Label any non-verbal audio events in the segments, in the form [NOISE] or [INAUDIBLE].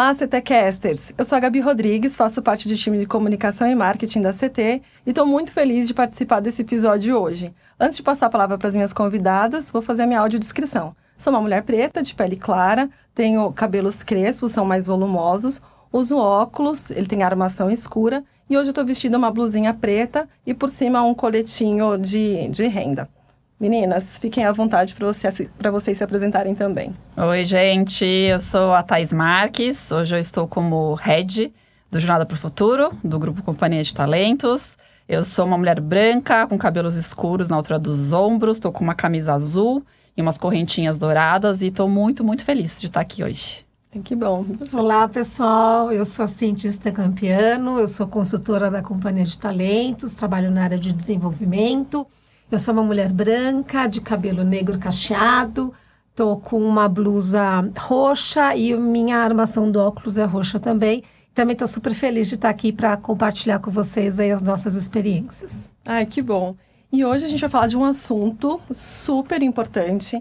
Olá, CTcasters! Eu sou a Gabi Rodrigues, faço parte do time de comunicação e marketing da CT e estou muito feliz de participar desse episódio hoje. Antes de passar a palavra para as minhas convidadas, vou fazer a minha audiodescrição. Sou uma mulher preta, de pele clara, tenho cabelos crespos, são mais volumosos, uso óculos, ele tem armação escura e hoje eu estou vestindo uma blusinha preta e por cima um coletinho de, de renda. Meninas, fiquem à vontade para você, vocês se apresentarem também. Oi, gente. Eu sou a Thais Marques. Hoje eu estou como head do Jornada para o Futuro, do Grupo Companhia de Talentos. Eu sou uma mulher branca, com cabelos escuros na altura dos ombros, estou com uma camisa azul e umas correntinhas douradas e estou muito, muito feliz de estar aqui hoje. Que bom. Olá, pessoal. Eu sou a cientista Campiano, eu sou consultora da Companhia de Talentos, trabalho na área de desenvolvimento. Eu sou uma mulher branca, de cabelo negro cacheado, tô com uma blusa roxa e minha armação do óculos é roxa também. Também estou super feliz de estar aqui para compartilhar com vocês aí as nossas experiências. Ai, que bom. E hoje a gente vai falar de um assunto super importante,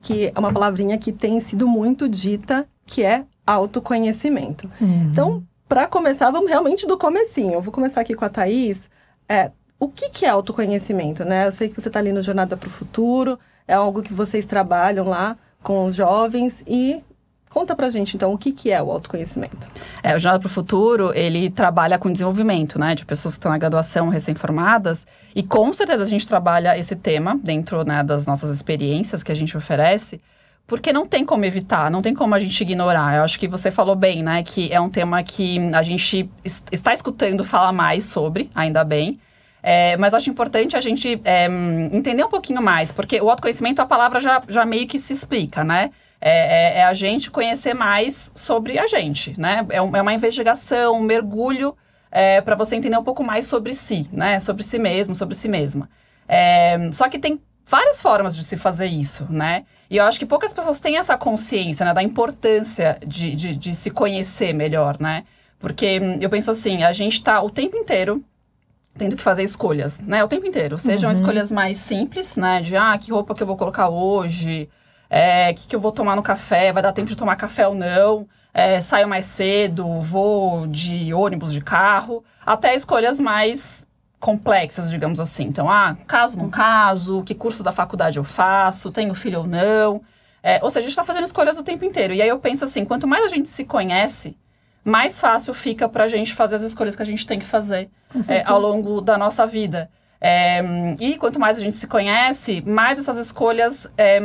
que é uma palavrinha que tem sido muito dita, que é autoconhecimento. Uhum. Então, para começar, vamos realmente do comecinho. Eu vou começar aqui com a Thaís. É, o que, que é autoconhecimento, né? Eu sei que você está ali no Jornada para o Futuro, é algo que vocês trabalham lá com os jovens e Conta pra gente, então, o que, que é o autoconhecimento? É, o Jornada para o Futuro, ele trabalha com desenvolvimento, né, de pessoas que estão na graduação recém-formadas, e com certeza a gente trabalha esse tema dentro, né, das nossas experiências que a gente oferece, porque não tem como evitar, não tem como a gente ignorar. Eu acho que você falou bem, né, que é um tema que a gente está escutando falar mais sobre, ainda bem, é, mas acho importante a gente é, entender um pouquinho mais, porque o autoconhecimento, a palavra já, já meio que se explica, né? É, é, é a gente conhecer mais sobre a gente, né? É, um, é uma investigação, um mergulho é, para você entender um pouco mais sobre si, né? Sobre si mesmo, sobre si mesma. Só que tem várias formas de se fazer isso, né? E eu acho que poucas pessoas têm essa consciência, né? Da importância de, de, de se conhecer melhor, né? Porque eu penso assim, a gente está o tempo inteiro tendo que fazer escolhas, né? O tempo inteiro. Sejam uhum. escolhas mais simples, né? De, ah, que roupa que eu vou colocar hoje, é, que que eu vou tomar no café, vai dar tempo de tomar café ou não, é, saio mais cedo, vou de ônibus, de carro, até escolhas mais complexas, digamos assim. Então, ah, caso não caso, que curso da faculdade eu faço, tenho filho ou não. É, ou seja, a gente está fazendo escolhas o tempo inteiro. E aí eu penso assim, quanto mais a gente se conhece, mais fácil fica para a gente fazer as escolhas que a gente tem que fazer é, ao longo da nossa vida. É, e quanto mais a gente se conhece, mais essas escolhas é,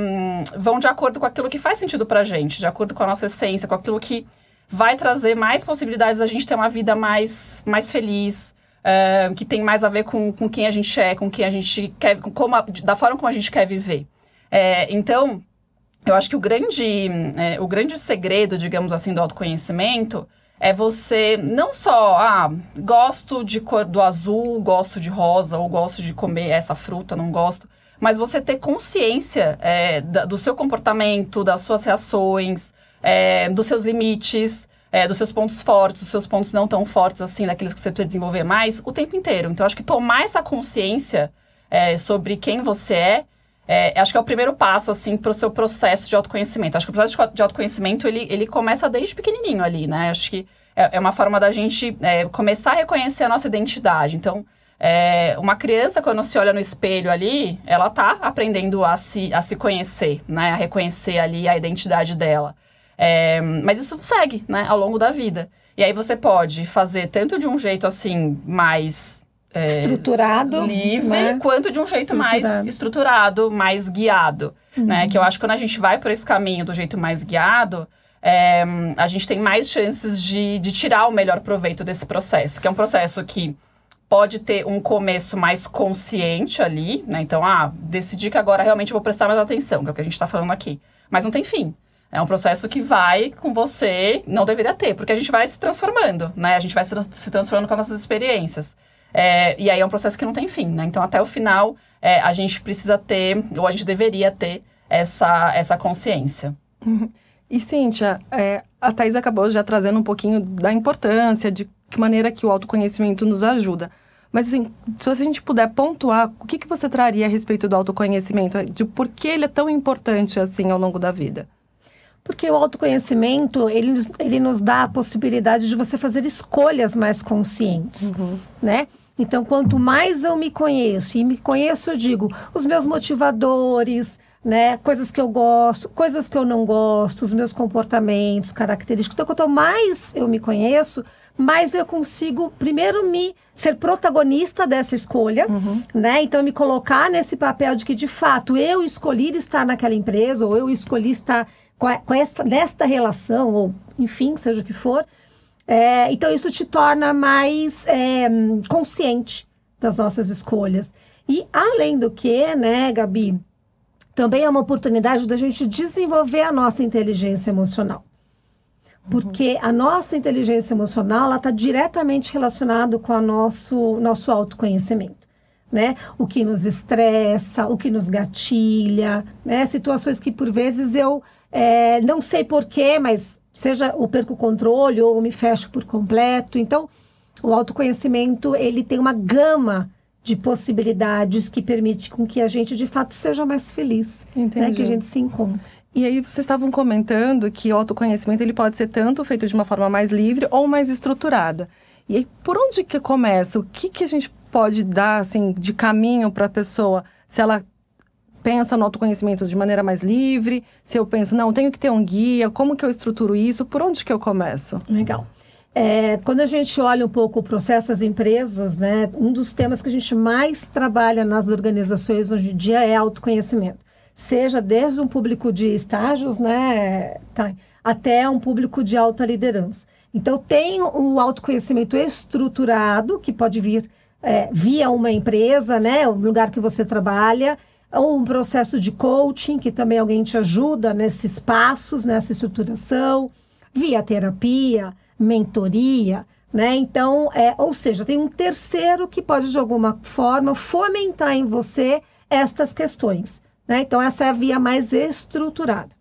vão de acordo com aquilo que faz sentido para a gente, de acordo com a nossa essência, com aquilo que vai trazer mais possibilidades da gente ter uma vida mais, mais feliz, é, que tem mais a ver com, com quem a gente é, com quem a gente quer, com como a, da forma como a gente quer viver. É, então, eu acho que o grande, é, o grande segredo, digamos assim, do autoconhecimento é você não só, ah, gosto de cor do azul, gosto de rosa, ou gosto de comer essa fruta, não gosto, mas você ter consciência é, do seu comportamento, das suas reações, é, dos seus limites, é, dos seus pontos fortes, dos seus pontos não tão fortes assim, daqueles que você precisa desenvolver mais, o tempo inteiro. Então, acho que tomar essa consciência é, sobre quem você é, é, acho que é o primeiro passo, assim, para o seu processo de autoconhecimento. Acho que o processo de autoconhecimento, ele, ele começa desde pequenininho ali, né? Acho que é, é uma forma da gente é, começar a reconhecer a nossa identidade. Então, é, uma criança, quando se olha no espelho ali, ela tá aprendendo a se, a se conhecer, né? A reconhecer ali a identidade dela. É, mas isso segue, né? Ao longo da vida. E aí você pode fazer tanto de um jeito, assim, mais é, estruturado, livre, né? quanto de um jeito mais estruturado, mais guiado, né? uhum. né? Que eu acho que quando a gente vai por esse caminho do jeito mais guiado, é, a gente tem mais chances de, de tirar o melhor proveito desse processo, que é um processo que pode ter um começo mais consciente ali, né? Então, ah, decidi que agora realmente vou prestar mais atenção, que é o que a gente está falando aqui. Mas não tem fim. É um processo que vai com você, não deveria ter, porque a gente vai se transformando, né? A gente vai se transformando com as nossas experiências. É, e aí é um processo que não tem fim, né? Então, até o final, é, a gente precisa ter, ou a gente deveria ter, essa, essa consciência. Uhum. [LAUGHS] E, Cíntia, é, a Thais acabou já trazendo um pouquinho da importância, de que maneira que o autoconhecimento nos ajuda. Mas, assim, se a gente puder pontuar, o que, que você traria a respeito do autoconhecimento? De por que ele é tão importante, assim, ao longo da vida? Porque o autoconhecimento, ele, ele nos dá a possibilidade de você fazer escolhas mais conscientes, uhum. né? Então, quanto mais eu me conheço, e me conheço, eu digo, os meus motivadores, né? Coisas que eu gosto, coisas que eu não gosto, os meus comportamentos, características. Então, quanto mais eu me conheço, mais eu consigo, primeiro, me ser protagonista dessa escolha, uhum. né? Então, me colocar nesse papel de que, de fato, eu escolhi estar naquela empresa, ou eu escolhi estar com, esta, nesta relação, ou enfim, seja o que for. É, então, isso te torna mais é, consciente das nossas escolhas. E, além do que, né, Gabi, também é uma oportunidade da gente desenvolver a nossa inteligência emocional. Porque uhum. a nossa inteligência emocional está diretamente relacionada com o nosso, nosso autoconhecimento. Né? O que nos estressa, o que nos gatilha, né? Situações que por vezes eu é, não sei porquê, mas seja eu perco o controle ou me fecho por completo. Então, o autoconhecimento, ele tem uma gama de possibilidades que permite com que a gente, de fato, seja mais feliz. Né? Que a gente se encontre. E aí, vocês estavam comentando que o autoconhecimento ele pode ser tanto feito de uma forma mais livre ou mais estruturada. E aí, por onde que começa? O que, que a gente pode dar, assim, de caminho para a pessoa? Se ela pensa no autoconhecimento de maneira mais livre, se eu penso, não, tenho que ter um guia, como que eu estruturo isso, por onde que eu começo? Legal. É, quando a gente olha um pouco o processo das empresas, né, um dos temas que a gente mais trabalha nas organizações hoje em dia é autoconhecimento. Seja desde um público de estágios, né, tá, até um público de alta liderança. Então, tem o autoconhecimento estruturado, que pode vir é, via uma empresa, né, o lugar que você trabalha, um processo de coaching, que também alguém te ajuda nesses passos, nessa estruturação, via terapia, mentoria, né? Então, é, ou seja, tem um terceiro que pode, de alguma forma, fomentar em você estas questões. Né? Então, essa é a via mais estruturada.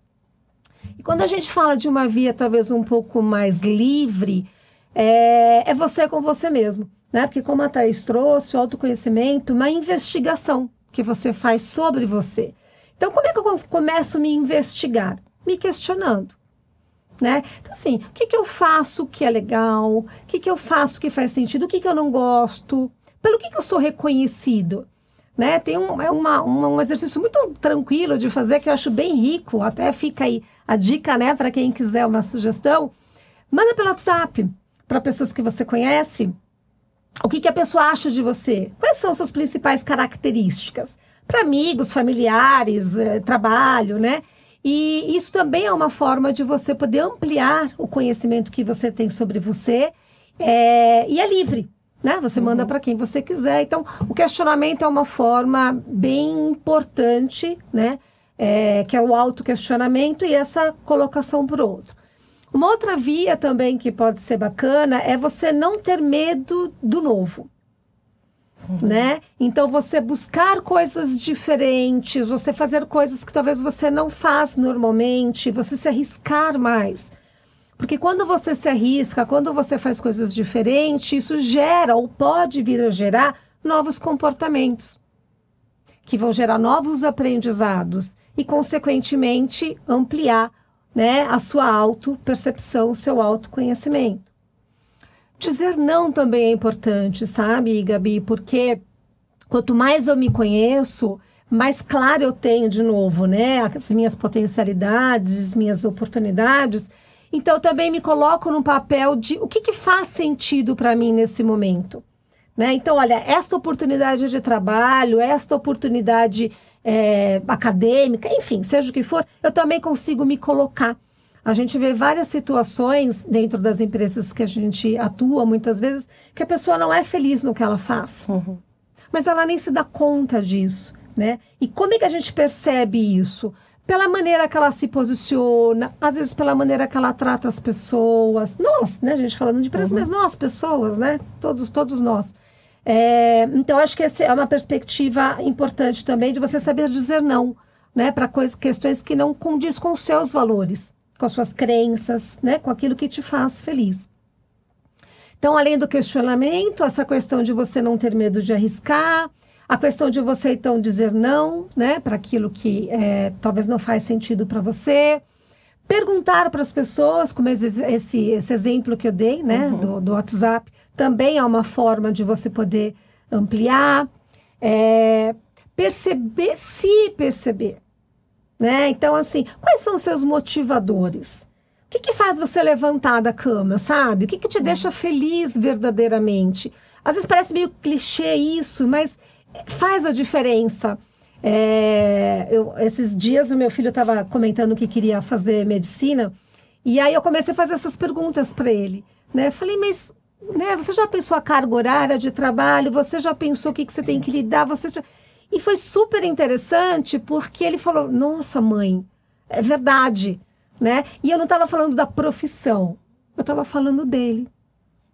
E quando a gente fala de uma via talvez um pouco mais livre, é, é você com você mesmo. Né? Porque, como a Thaís trouxe, o autoconhecimento, uma investigação que você faz sobre você. Então, como é que eu começo a me investigar? Me questionando. Né? Então, assim, o que, que eu faço que é legal? O que, que eu faço que faz sentido? O que, que eu não gosto? Pelo que, que eu sou reconhecido? Né? Tem um, é uma, uma, um exercício muito tranquilo de fazer que eu acho bem rico. Até fica aí a dica, né, para quem quiser uma sugestão. Manda pelo WhatsApp para pessoas que você conhece o que, que a pessoa acha de você? Quais são suas principais características? Para amigos, familiares, eh, trabalho, né? E isso também é uma forma de você poder ampliar o conhecimento que você tem sobre você. É, e é livre, né? Você uhum. manda para quem você quiser. Então, o questionamento é uma forma bem importante, né? É, que é o autoquestionamento e essa colocação para o outro. Uma outra via também que pode ser bacana é você não ter medo do novo. Uhum. Né? Então você buscar coisas diferentes, você fazer coisas que talvez você não faz normalmente, você se arriscar mais. Porque quando você se arrisca, quando você faz coisas diferentes, isso gera ou pode vir a gerar novos comportamentos, que vão gerar novos aprendizados e, consequentemente, ampliar né, a sua autopercepção, o seu autoconhecimento. Dizer não também é importante, sabe, Gabi? Porque quanto mais eu me conheço, mais claro eu tenho de novo, né, as minhas potencialidades, as minhas oportunidades. Então, também me coloco no papel de o que, que faz sentido para mim nesse momento. Né? Então, olha, esta oportunidade de trabalho, esta oportunidade é, acadêmica, enfim, seja o que for, eu também consigo me colocar. A gente vê várias situações dentro das empresas que a gente atua, muitas vezes, que a pessoa não é feliz no que ela faz. Uhum. Mas ela nem se dá conta disso, né? E como é que a gente percebe isso? Pela maneira que ela se posiciona, às vezes pela maneira que ela trata as pessoas. Nós, né? A gente falando de empresas, uhum. mas nós, pessoas, né? Todos, todos nós. É, então, acho que essa é uma perspectiva importante também de você saber dizer não, né, para questões que não condiz com os seus valores, com as suas crenças, né, com aquilo que te faz feliz. Então, além do questionamento, essa questão de você não ter medo de arriscar, a questão de você então dizer não, né, para aquilo que é, talvez não faz sentido para você, perguntar para as pessoas, como esse, esse, esse, exemplo que eu dei, né, uhum. do, do, WhatsApp, também é uma forma de você poder ampliar, é, perceber, se perceber, né? Então, assim, quais são os seus motivadores? O que, que faz você levantar da cama, sabe? O que, que te deixa feliz verdadeiramente? Às vezes parece meio clichê isso, mas faz a diferença. É, eu, esses dias o meu filho estava comentando que queria fazer medicina e aí eu comecei a fazer essas perguntas para ele. Né? Falei, mas né, você já pensou a carga horária de trabalho? Você já pensou o que, que você tem que lidar? Você já... E foi super interessante porque ele falou: Nossa, mãe, é verdade. Né? E eu não estava falando da profissão, eu estava falando dele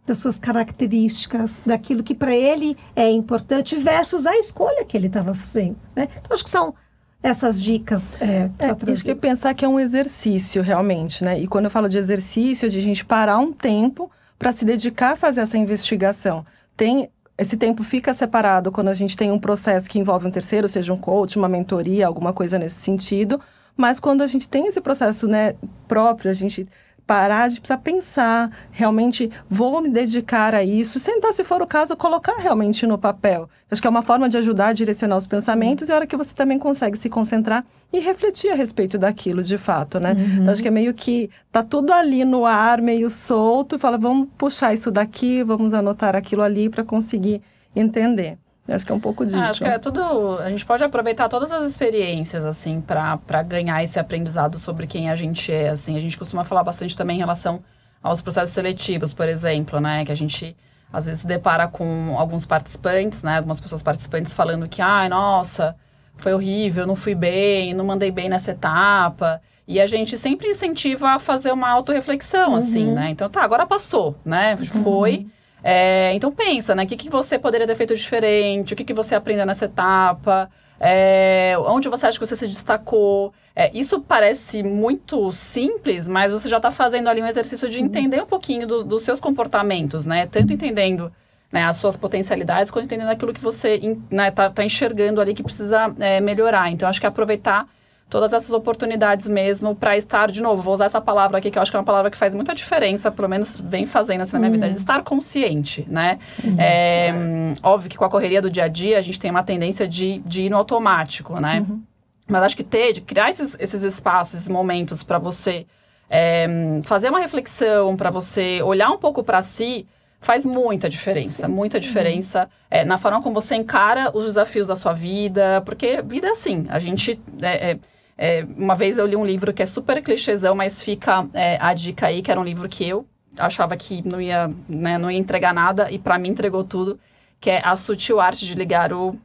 das suas características, daquilo que para ele é importante versus a escolha que ele estava fazendo. Né? Então, acho que são essas dicas é, para Isso que pensar que é um exercício realmente, né? E quando eu falo de exercício, é de a gente parar um tempo para se dedicar a fazer essa investigação. Tem esse tempo fica separado quando a gente tem um processo que envolve um terceiro, seja um coach, uma mentoria, alguma coisa nesse sentido. Mas quando a gente tem esse processo né, próprio, a gente parar, a gente precisa pensar, realmente vou me dedicar a isso, sentar, se for o caso, colocar realmente no papel. Acho que é uma forma de ajudar a direcionar os Sim. pensamentos e a hora que você também consegue se concentrar e refletir a respeito daquilo de fato, né? Uhum. Então acho que é meio que tá tudo ali no ar, meio solto, fala, vamos puxar isso daqui, vamos anotar aquilo ali para conseguir entender. Acho que é um pouco disso. acho que é tudo. A gente pode aproveitar todas as experiências, assim, para ganhar esse aprendizado sobre quem a gente é, assim. A gente costuma falar bastante também em relação aos processos seletivos, por exemplo, né? Que a gente às vezes se depara com alguns participantes, né? Algumas pessoas participantes falando que, ai, nossa, foi horrível, não fui bem, não mandei bem nessa etapa. E a gente sempre incentiva a fazer uma autorreflexão, assim, uhum. assim, né? Então, tá, agora passou, né? Foi. Uhum é, então pensa, né? O que, que você poderia ter feito diferente? O que, que você aprendeu nessa etapa? É, onde você acha que você se destacou? É, isso parece muito simples, mas você já está fazendo ali um exercício de entender um pouquinho do, dos seus comportamentos, né? Tanto entendendo né, as suas potencialidades, quanto entendendo aquilo que você está né, tá, tá enxergando ali que precisa é, melhorar. Então, acho que aproveitar todas essas oportunidades mesmo para estar, de novo, vou usar essa palavra aqui, que eu acho que é uma palavra que faz muita diferença, pelo menos vem fazendo assim na minha vida, de estar consciente, né? É, óbvio que com a correria do dia a dia, a gente tem uma tendência de, de ir no automático, né? Uhum. Mas acho que ter, de criar esses, esses espaços, esses momentos para você é, fazer uma reflexão, para você olhar um pouco para si, faz muita diferença, Sim. muita diferença uhum. é, na forma como você encara os desafios da sua vida, porque vida é assim, a gente é, é, é, uma vez eu li um livro que é super clichêzão, mas fica é, a dica aí, que era um livro que eu achava que não ia, né, não ia entregar nada, e para mim entregou tudo, que é A Sutil Arte de Ligar o...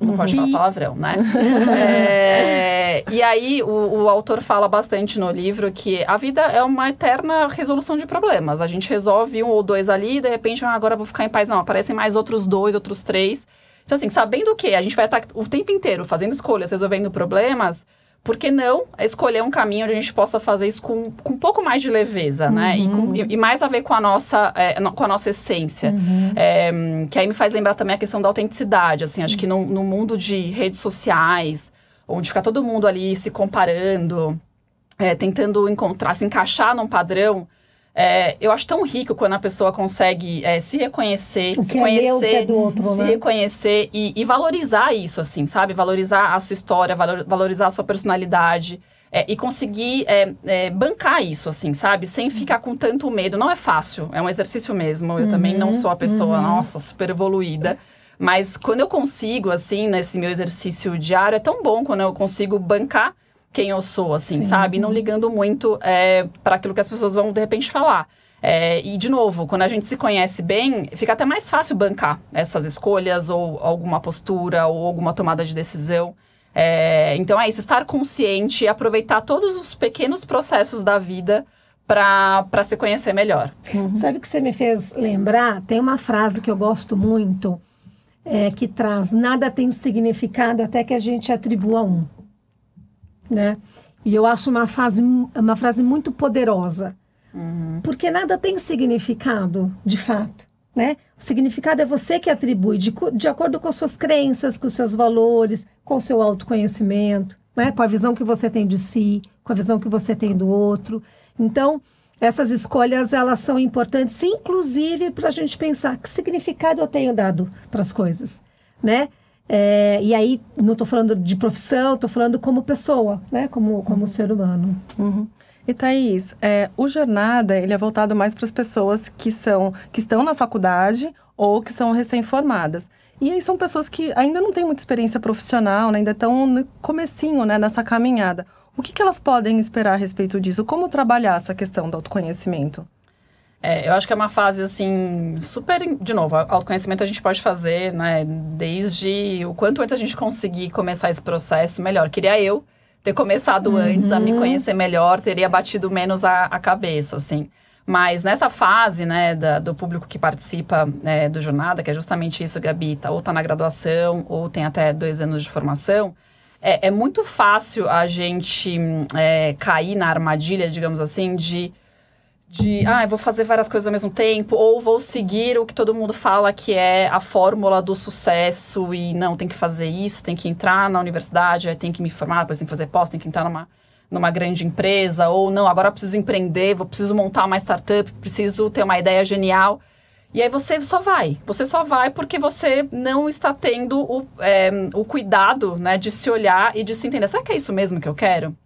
Não pode falar palavrão, né? [LAUGHS] é, e aí, o, o, autor fala bastante no livro que a vida é uma eterna resolução de problemas. A gente resolve um ou dois ali, e de repente, ah, agora eu vou ficar em paz. Não, aparecem mais outros dois, outros três. Então, assim, sabendo o que a gente vai estar o tempo inteiro fazendo escolhas, resolvendo problemas, por que não escolher um caminho onde a gente possa fazer isso com, com um pouco mais de leveza, uhum. né? E, com, uhum. e, mais a ver com a nossa, é, com a nossa essência. Uhum. É, que aí me faz lembrar também a questão da autenticidade, assim. Sim. Acho que no, no mundo de redes sociais, onde fica todo mundo ali se comparando, é, tentando encontrar, se encaixar num padrão é, eu acho tão rico quando a pessoa consegue é, se reconhecer, se é conhecer, meu, é outro, se né? reconhecer e, e, valorizar isso, assim, sabe? Valorizar a sua história, valor, valorizar a sua personalidade. É, e conseguir é, bancar isso, assim, sabe? Sem ficar com tanto medo. Não é fácil, é um exercício mesmo. Eu uhum, também não sou a pessoa, uhum. nossa, super evoluída. Mas quando eu consigo, assim, nesse meu exercício diário, é tão bom quando eu consigo bancar quem eu sou, assim, Sim. sabe? Não ligando muito é, para aquilo que as pessoas vão de repente falar. É, e, de novo, quando a gente se conhece bem, fica até mais fácil bancar essas escolhas, ou alguma postura, ou alguma tomada de decisão. É, então é isso, estar consciente e aproveitar todos os pequenos processos da vida para se conhecer melhor. Uhum. Sabe o que você me fez lembrar? Tem uma frase que eu gosto muito, é, que traz: nada tem significado até que a gente atribua um né? E eu acho uma, fase, uma frase muito poderosa, uhum. porque nada tem significado, de fato, né? O significado é você que atribui, de, de acordo com as suas crenças, com os seus valores, com o seu autoconhecimento, né? Com a visão que você tem de si, com a visão que você tem do outro. Então, essas escolhas elas são importantes, inclusive para a gente pensar que significado eu tenho dado para as coisas, né? É, e aí não estou falando de profissão, estou falando como pessoa, né? Como como uhum. ser humano. Uhum. E Thaís, é, o Jornada ele é voltado mais para as pessoas que são que estão na faculdade ou que são recém-formadas. E aí são pessoas que ainda não têm muita experiência profissional, né? ainda estão no comecinho, né, nessa caminhada. O que, que elas podem esperar a respeito disso? Como trabalhar essa questão do autoconhecimento? É, eu acho que é uma fase, assim, super... De novo, autoconhecimento a gente pode fazer, né? Desde o quanto antes a gente conseguir começar esse processo, melhor. Queria eu ter começado uhum. antes a me conhecer melhor, teria batido menos a, a cabeça, assim. Mas nessa fase, né, da, do público que participa é, do Jornada, que é justamente isso, Gabi, tá, ou está na graduação, ou tem até dois anos de formação, é, é muito fácil a gente é, cair na armadilha, digamos assim, de de, ah, vou fazer várias coisas ao mesmo tempo, ou vou seguir o que todo mundo fala que é a fórmula do sucesso e não, tem que fazer isso, tem que entrar na universidade, tem que me formar, depois tem que fazer pós, tem que entrar numa numa grande empresa, ou não, agora preciso empreender, vou preciso montar uma startup, preciso ter uma ideia genial. E aí você só vai. Você só vai porque você não está tendo o, é, o cuidado né, de se olhar e de se entender. Será que é isso mesmo que eu quero?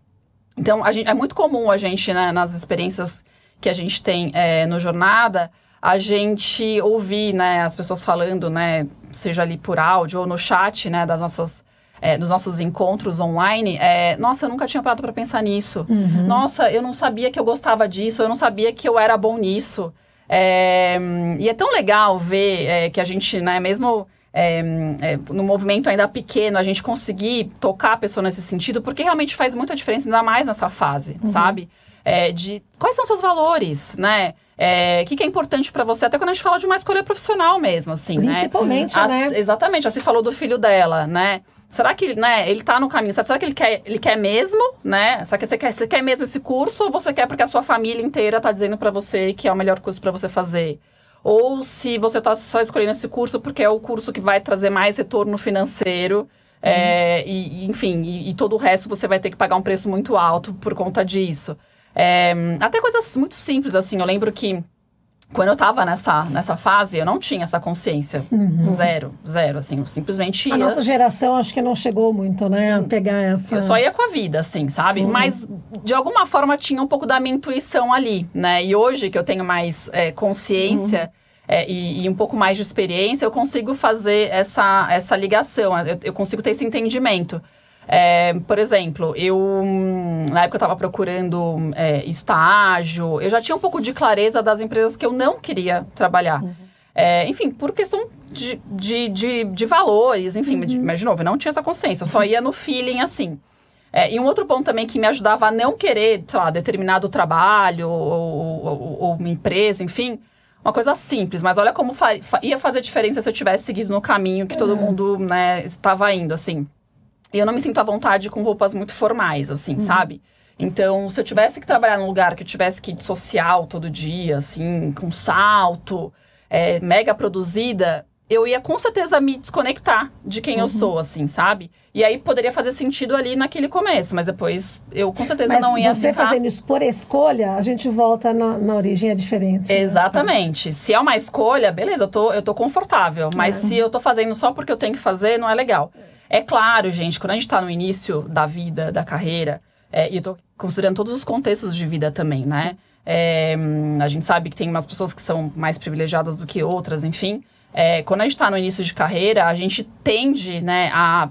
Então, gente, é muito comum a gente, né, nas experiências que a gente tem é, no Jornada, a gente ouvir né, as pessoas falando, né, seja ali por áudio ou no chat né, das nossas é, nos nossos encontros online, é, nossa, eu nunca tinha parado para pensar nisso. Uhum. Nossa, eu não sabia que eu gostava disso, eu não sabia que eu era bom nisso. É, e é tão legal ver é, que a gente, né, mesmo é, é, no movimento ainda pequeno, a gente conseguir tocar a pessoa nesse sentido, porque realmente faz muita diferença, ainda mais nessa fase, uhum. sabe? É, de quais são seus valores, né? O é, que, que, é importante para você, até quando a gente fala de uma escolha profissional mesmo, assim, Principalmente, né? Principalmente, né? Exatamente, já se falou do filho dela, né? Será que, né, ele tá no caminho? Será que ele quer, ele quer mesmo, né? Será que você quer, você quer mesmo esse curso ou você quer porque a sua família inteira tá dizendo para você que é o melhor curso para você fazer? Ou se você tá só escolhendo esse curso porque é o curso que vai trazer mais retorno financeiro, é, e, enfim, e, e, todo o resto você vai ter que pagar um preço muito alto por conta disso. É, até coisas muito simples, assim, eu lembro que quando eu tava nessa, nessa fase, eu não tinha essa consciência. Uhum. Zero, zero, assim, eu simplesmente ia... A nossa geração acho que não chegou muito, né, a pegar essa... Eu só ia com a vida, assim, sabe? Sim. Mas, de alguma forma, tinha um pouco da minha intuição ali, né? E hoje, que eu tenho mais é, consciência... Uhum. É, e, e, um pouco mais de experiência, eu consigo fazer essa, essa ligação, eu, eu consigo ter esse entendimento. É, por exemplo, eu na época eu estava procurando é, estágio, eu já tinha um pouco de clareza das empresas que eu não queria trabalhar. Uhum. É, enfim, por questão de, de, de, de valores, enfim, uhum. mas de novo, eu não tinha essa consciência, eu só ia no feeling assim. É, e um outro ponto também que me ajudava a não querer, sei lá, determinado trabalho ou, ou, ou, uma empresa, enfim, uma coisa simples, mas olha como fa ia fazer diferença se eu tivesse seguido no caminho que todo é. mundo, né, estava indo, assim. E eu não me sinto à vontade com roupas muito formais, assim, uhum. sabe? Então, se eu tivesse que trabalhar num lugar que eu tivesse que ir de social todo dia, assim, com salto, é, mega produzida, eu ia com certeza me desconectar de quem uhum. eu sou, assim, sabe? E aí poderia fazer sentido ali naquele começo, mas depois eu com certeza mas não ia você fazendo isso por escolha, a gente volta na, na origem é diferente. Né? Exatamente. Né? Se é uma escolha, beleza, eu tô, eu tô confortável. Mas é. se eu tô fazendo só porque eu tenho que fazer, não é legal. É. É claro, gente, quando a gente está no início da vida, da carreira, é, e eu estou considerando todos os contextos de vida também, né? É, a gente sabe que tem umas pessoas que são mais privilegiadas do que outras, enfim. É, quando a gente está no início de carreira, a gente tende, né, a...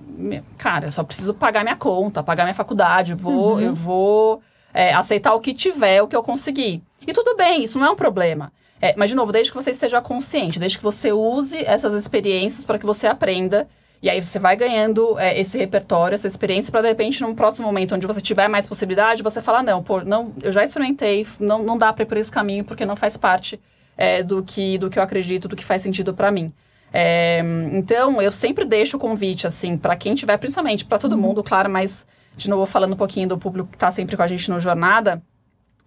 Cara, eu só preciso pagar minha conta, pagar minha faculdade, vou, uhum. eu vou é, aceitar o que tiver, o que eu conseguir. E tudo bem, isso não é um problema. É, mas, de novo, desde que você esteja consciente, desde que você use essas experiências para que você aprenda e aí você vai ganhando é, esse repertório, essa experiência, para de repente, num próximo momento onde você tiver mais possibilidade, você falar, não, pô, não, eu já experimentei, não, não dá para ir por esse caminho, porque não faz parte é, do, que, do que eu acredito, do que faz sentido para mim. É, então, eu sempre deixo o convite, assim, para quem tiver, principalmente para todo uhum. mundo, claro, mas, de novo, falando um pouquinho do público que está sempre com a gente no Jornada,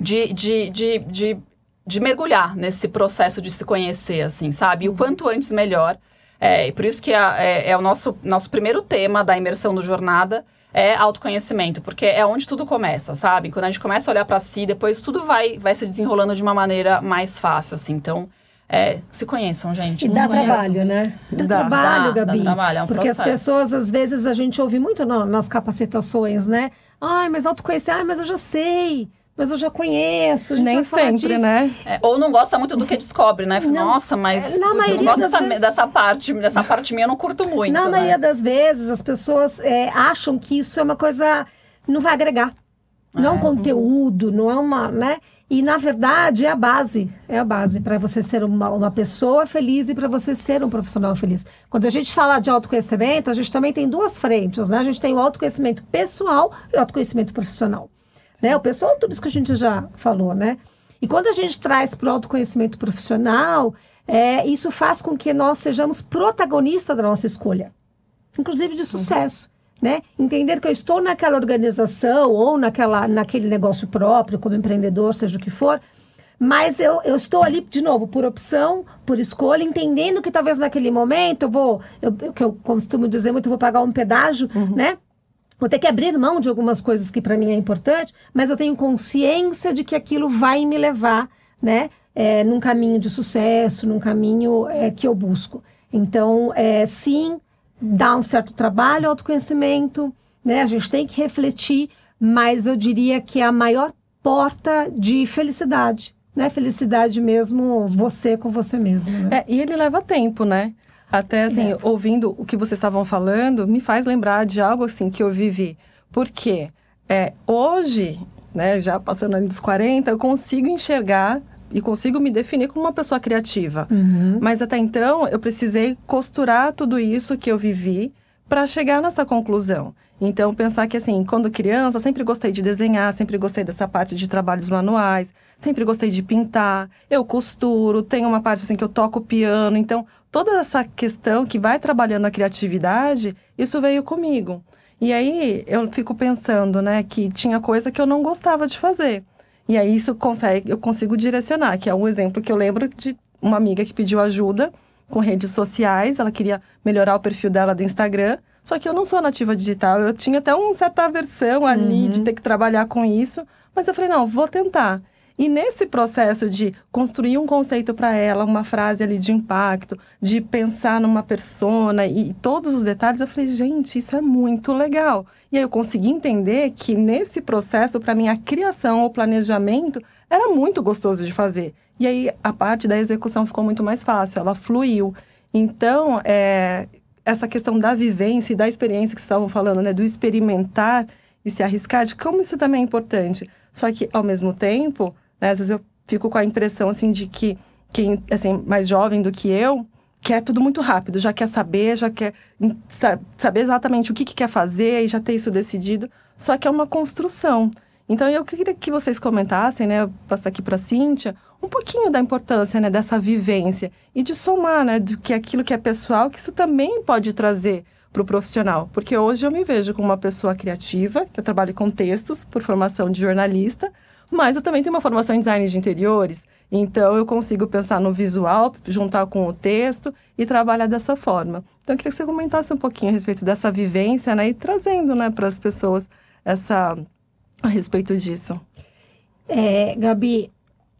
de, de, de, de, de mergulhar nesse processo de se conhecer, assim, sabe? E o uhum. quanto antes melhor. É, e por isso que é, é, o nosso, nosso primeiro tema da imersão do Jornada é autoconhecimento, porque é onde tudo começa, sabe? Quando a gente começa a olhar para si, depois tudo vai, vai se desenrolando de uma maneira mais fácil, assim. Então, é, se conheçam, gente. E dá trabalho, né? Dá, dá trabalho, dá, Gabi. Dá trabalho, é um porque processo. as pessoas, às vezes, a gente ouve muito no, nas capacitações, né? Ai, mas autoconhecer, ai, mas eu já sei mas eu já conheço, a gente Nem sempre, disso. né? É, ou não gosta muito do que descobre, né? Não, Nossa, mas na putz, não gosto das dessa, vezes... dessa parte, dessa parte minha eu não curto muito. Na né? maioria das vezes, as pessoas é, acham que isso é uma coisa não vai agregar. Não é um conteúdo, não é uma, né? E na verdade é a base, é a base para você ser uma, uma pessoa feliz e para você ser um profissional feliz. Quando a gente fala de autoconhecimento, a gente também tem duas frentes, né? A gente tem o autoconhecimento pessoal e o autoconhecimento profissional. Né? O pessoal, tudo isso que a gente já falou, né? E quando a gente traz para o autoconhecimento profissional, é, isso faz com que nós sejamos protagonistas da nossa escolha, inclusive de sucesso. Uhum. Né? Entender que eu estou naquela organização ou naquela, naquele negócio próprio, como empreendedor, seja o que for, mas eu, eu estou ali, de novo, por opção, por escolha, entendendo que talvez naquele momento eu vou, eu, que eu costumo dizer muito, eu vou pagar um pedágio, uhum. né? Vou ter que abrir mão de algumas coisas que para mim é importante, mas eu tenho consciência de que aquilo vai me levar, né, é, num caminho de sucesso, num caminho é, que eu busco. Então, é, sim, dá um certo trabalho, autoconhecimento, né? A gente tem que refletir, mas eu diria que é a maior porta de felicidade, né? Felicidade mesmo, você com você mesmo. Né? É, e ele leva tempo, né? Até assim, é. ouvindo o que vocês estavam falando, me faz lembrar de algo assim que eu vivi. Porque é, hoje, né, já passando ali dos 40, eu consigo enxergar e consigo me definir como uma pessoa criativa. Uhum. Mas até então, eu precisei costurar tudo isso que eu vivi para chegar nessa conclusão. Então, pensar que, assim, quando criança, sempre gostei de desenhar, sempre gostei dessa parte de trabalhos manuais, sempre gostei de pintar, eu costuro, tenho uma parte, assim, que eu toco piano. Então, toda essa questão que vai trabalhando a criatividade, isso veio comigo. E aí, eu fico pensando, né, que tinha coisa que eu não gostava de fazer. E aí, isso consegue, eu consigo direcionar, que é um exemplo que eu lembro de uma amiga que pediu ajuda com redes sociais, ela queria melhorar o perfil dela do Instagram, só que eu não sou nativa digital, eu tinha até uma certa aversão ali uhum. de ter que trabalhar com isso, mas eu falei, não, vou tentar. E nesse processo de construir um conceito para ela, uma frase ali de impacto, de pensar numa persona e, e todos os detalhes, eu falei, gente, isso é muito legal. E aí eu consegui entender que nesse processo, para mim, a criação, o planejamento, era muito gostoso de fazer. E aí a parte da execução ficou muito mais fácil, ela fluiu. Então, é, essa questão da vivência e da experiência que estavam falando, né, do experimentar e se arriscar, de como isso também é importante. Só que, ao mesmo tempo, né, às vezes eu fico com a impressão, assim, de que quem, assim, mais jovem do que eu, quer tudo muito rápido, já quer saber, já quer saber exatamente o que, que quer fazer e já ter isso decidido. Só que é uma construção. Então, eu queria que vocês comentassem, né, passar aqui para a Cíntia, um pouquinho da importância né, dessa vivência e de somar, né, do que aquilo que é pessoal, que isso também pode trazer para o profissional. Porque hoje eu me vejo como uma pessoa criativa, que eu trabalho com textos por formação de jornalista, mas eu também tenho uma formação em design de interiores, então eu consigo pensar no visual, juntar com o texto e trabalhar dessa forma. Então eu queria que você comentasse um pouquinho a respeito dessa vivência, né, e trazendo, né, para as pessoas essa a respeito disso. É, Gabi,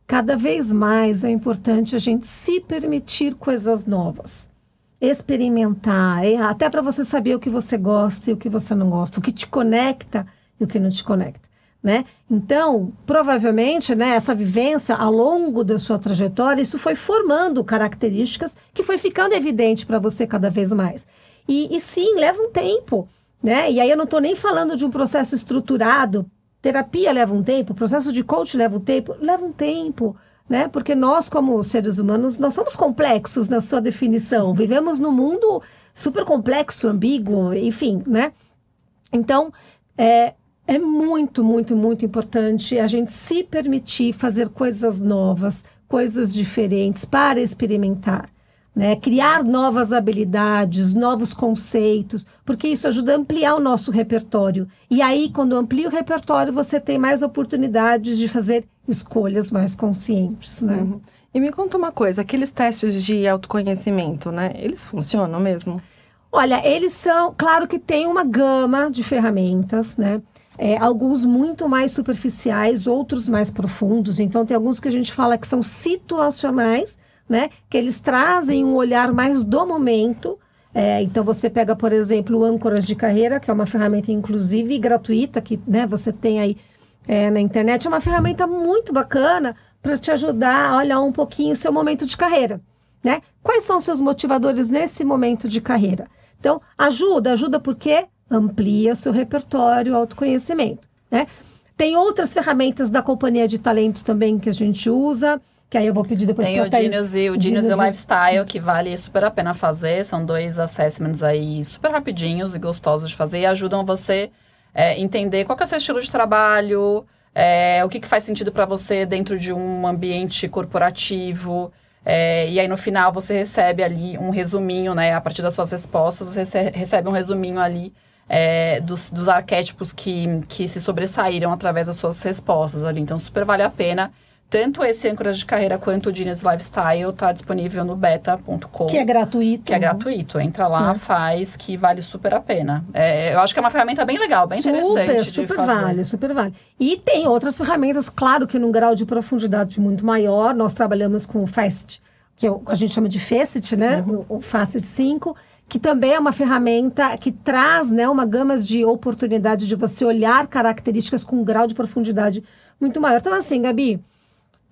cada vez mais é importante a gente se permitir coisas novas. Experimentar, até para você saber o que você gosta e o que você não gosta, o que te conecta e o que não te conecta. Né? Então, provavelmente, né, essa vivência ao longo da sua trajetória, isso foi formando características que foi ficando evidente para você cada vez mais. E, e, sim, leva um tempo, né? E aí eu não estou nem falando de um processo estruturado. Terapia leva um tempo, processo de coach leva um tempo, leva um tempo, né? Porque nós, como seres humanos, nós somos complexos na sua definição. Vivemos num mundo super complexo, ambíguo, enfim, né? Então, é, é muito, muito, muito importante a gente se permitir fazer coisas novas, coisas diferentes para experimentar. Né? Criar novas habilidades, novos conceitos, porque isso ajuda a ampliar o nosso repertório. E aí, quando amplia o repertório, você tem mais oportunidades de fazer escolhas mais conscientes. Né? Uhum. E me conta uma coisa, aqueles testes de autoconhecimento, né? Eles funcionam mesmo? Olha, eles são, claro que tem uma gama de ferramentas, né? É, alguns muito mais superficiais, outros mais profundos. Então, tem alguns que a gente fala que são situacionais, né? Que eles trazem um olhar mais do momento. É, então, você pega, por exemplo, o Âncoras de Carreira, que é uma ferramenta, inclusive, gratuita, que né, você tem aí é, na internet. É uma ferramenta muito bacana para te ajudar a olhar um pouquinho o seu momento de carreira. Né? Quais são os seus motivadores nesse momento de carreira? Então, ajuda, ajuda porque amplia seu repertório, autoconhecimento, né? Tem outras ferramentas da companhia de talentos também que a gente usa, que aí eu vou pedir depois Tem o Genius e o Genius e Lifestyle, que vale super a pena fazer. São dois assessments aí super rapidinhos e gostosos de fazer e ajudam você é, entender qual é o seu estilo de trabalho, é, o que, que faz sentido para você dentro de um ambiente corporativo. É, e aí no final você recebe ali um resuminho, né? A partir das suas respostas, você recebe um resuminho ali é, dos, dos, arquétipos que, que se sobressaíram através das suas respostas ali. Então, super vale a pena. Tanto esse âncoras de carreira quanto o Genius Lifestyle está disponível no beta.com. Que é gratuito. Que é gratuito. Entra lá, é. faz, que vale super a pena. É, eu acho que é uma ferramenta bem legal, bem super, interessante. Super vale, super vale. E tem outras ferramentas, claro que num grau de profundidade muito maior. Nós trabalhamos com o FAST, que é a gente chama de FACET, né? Uhum. O, o FACET 5 que também é uma ferramenta que traz né, uma gama de oportunidade de você olhar características com um grau de profundidade muito maior. Então, assim, Gabi,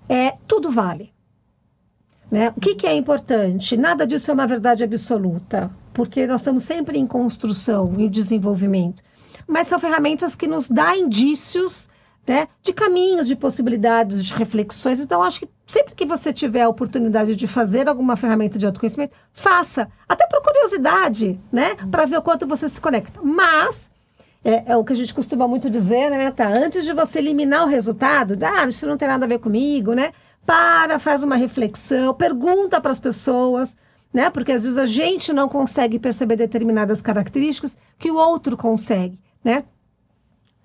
é, tudo vale. Né? O que, que é importante? Nada disso é uma verdade absoluta, porque nós estamos sempre em construção e desenvolvimento. Mas são ferramentas que nos dão indícios né, de caminhos, de possibilidades, de reflexões. Então, acho que sempre que você tiver a oportunidade de fazer alguma ferramenta de autoconhecimento, faça. Até por curiosidade, né? Para ver o quanto você se conecta. Mas, é, é, o que a gente costuma muito dizer, né, tá? Antes de você eliminar o resultado, ah, isso não tem nada a ver comigo, né? Para, faz uma reflexão, pergunta para as pessoas, né? Porque às vezes a gente não consegue perceber determinadas características que o outro consegue, né?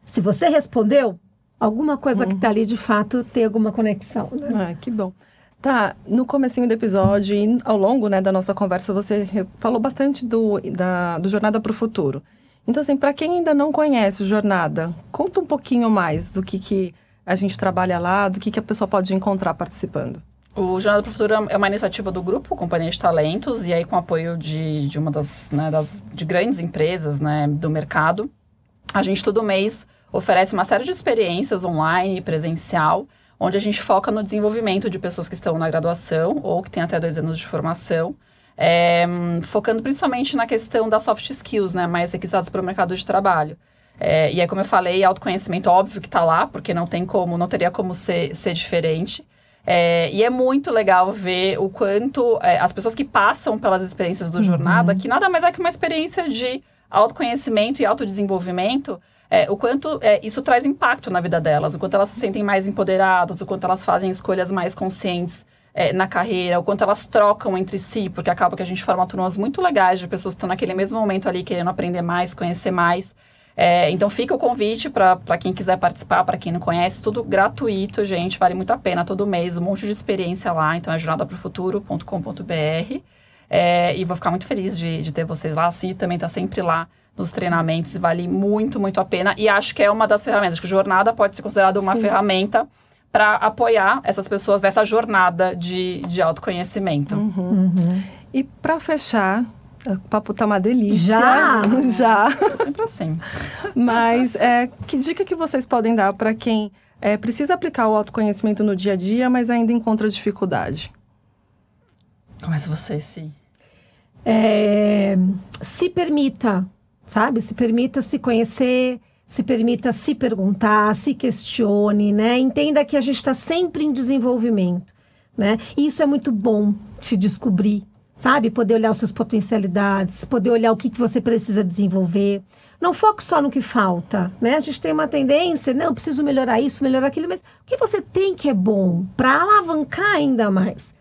Se você respondeu, alguma coisa uhum. que está ali de fato tem alguma conexão. Né? Ah, que bom. Tá, no comecinho do episódio e ao longo né, da nossa conversa, você falou bastante do, da, do Jornada para o Futuro. Então, assim, para quem ainda não conhece o Jornada, conta um pouquinho mais do que, que a gente trabalha lá, do que, que a pessoa pode encontrar participando. O Jornada para o Futuro é uma iniciativa do grupo Companhia de Talentos, e aí com apoio de, de uma das, né, das de grandes empresas né, do mercado. A gente todo mês oferece uma série de experiências online e presencial, onde a gente foca no desenvolvimento de pessoas que estão na graduação ou que têm até dois anos de formação, é, focando principalmente na questão das soft skills, né, mais requisitadas para o mercado de trabalho. É, e aí, como eu falei, autoconhecimento óbvio que está lá, porque não tem como, não teria como ser, ser diferente. É, e é muito legal ver o quanto é, as pessoas que passam pelas experiências do uhum. Jornada, que nada mais é que uma experiência de autoconhecimento e autodesenvolvimento, é, o quanto é, isso traz impacto na vida delas, o quanto elas se sentem mais empoderadas, o quanto elas fazem escolhas mais conscientes é, na carreira, o quanto elas trocam entre si, porque acaba que a gente forma turmas muito legais de pessoas que estão naquele mesmo momento ali querendo aprender mais, conhecer mais. É, então fica o convite para quem quiser participar, para quem não conhece, tudo gratuito, gente, vale muito a pena, todo mês, um monte de experiência lá, então é jornadaprofuturo.com.br é, e vou ficar muito feliz de, de ter vocês lá, assim, também está sempre lá nos treinamentos e vale muito, muito a pena. E acho que é uma das ferramentas, acho que jornada pode ser considerada uma Sim. ferramenta para apoiar essas pessoas nessa jornada de, de autoconhecimento. Uhum. Uhum. E para fechar, o papo tá uma delícia. Já? [LAUGHS] Já. Sempre assim. Mas é, que dica que vocês podem dar para quem é, precisa aplicar o autoconhecimento no dia a dia, mas ainda encontra dificuldade? Começa você, sim. É, se permita sabe? Se permita se conhecer, se permita se perguntar, se questione, né? Entenda que a gente está sempre em desenvolvimento, né? E isso é muito bom te descobrir, sabe? Poder olhar as suas potencialidades, poder olhar o que, que você precisa desenvolver. Não foque só no que falta, né? A gente tem uma tendência, não, preciso melhorar isso, melhorar aquilo, mas o que você tem que é bom para alavancar ainda mais?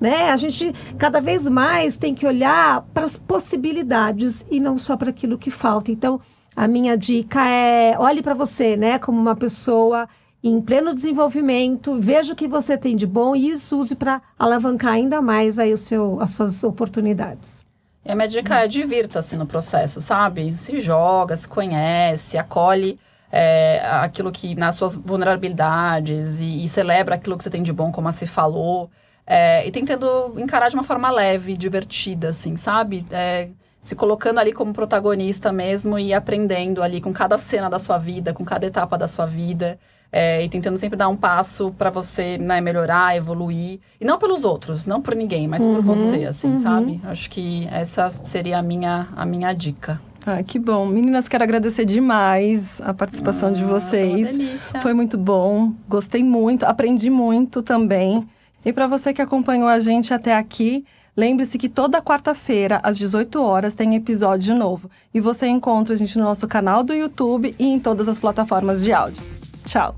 Né? A gente cada vez mais tem que olhar para as possibilidades e não só para aquilo que falta. Então, a minha dica é olhe para você, né, como uma pessoa em pleno desenvolvimento, veja o que você tem de bom e isso use para alavancar ainda mais aí o seu, as suas oportunidades. E a minha dica é divirta-se no processo, sabe? Se joga, se conhece, acolhe é, aquilo que nas suas vulnerabilidades e, e, celebra aquilo que você tem de bom, como a se falou. É, e tentando encarar de uma forma leve, divertida, assim, sabe? É, se colocando ali como protagonista mesmo e aprendendo ali com cada cena da sua vida, com cada etapa da sua vida. É, e tentando sempre dar um passo para você né, melhorar, evoluir. E não pelos outros, não por ninguém, mas uhum, por você, assim, uhum. sabe? Acho que essa seria a minha, a minha dica. Ah, que bom. Meninas, quero agradecer demais a participação ah, de vocês. Foi, foi muito bom. Gostei muito, aprendi muito também. E para você que acompanhou a gente até aqui, lembre-se que toda quarta-feira, às 18 horas, tem episódio novo. E você encontra a gente no nosso canal do YouTube e em todas as plataformas de áudio. Tchau!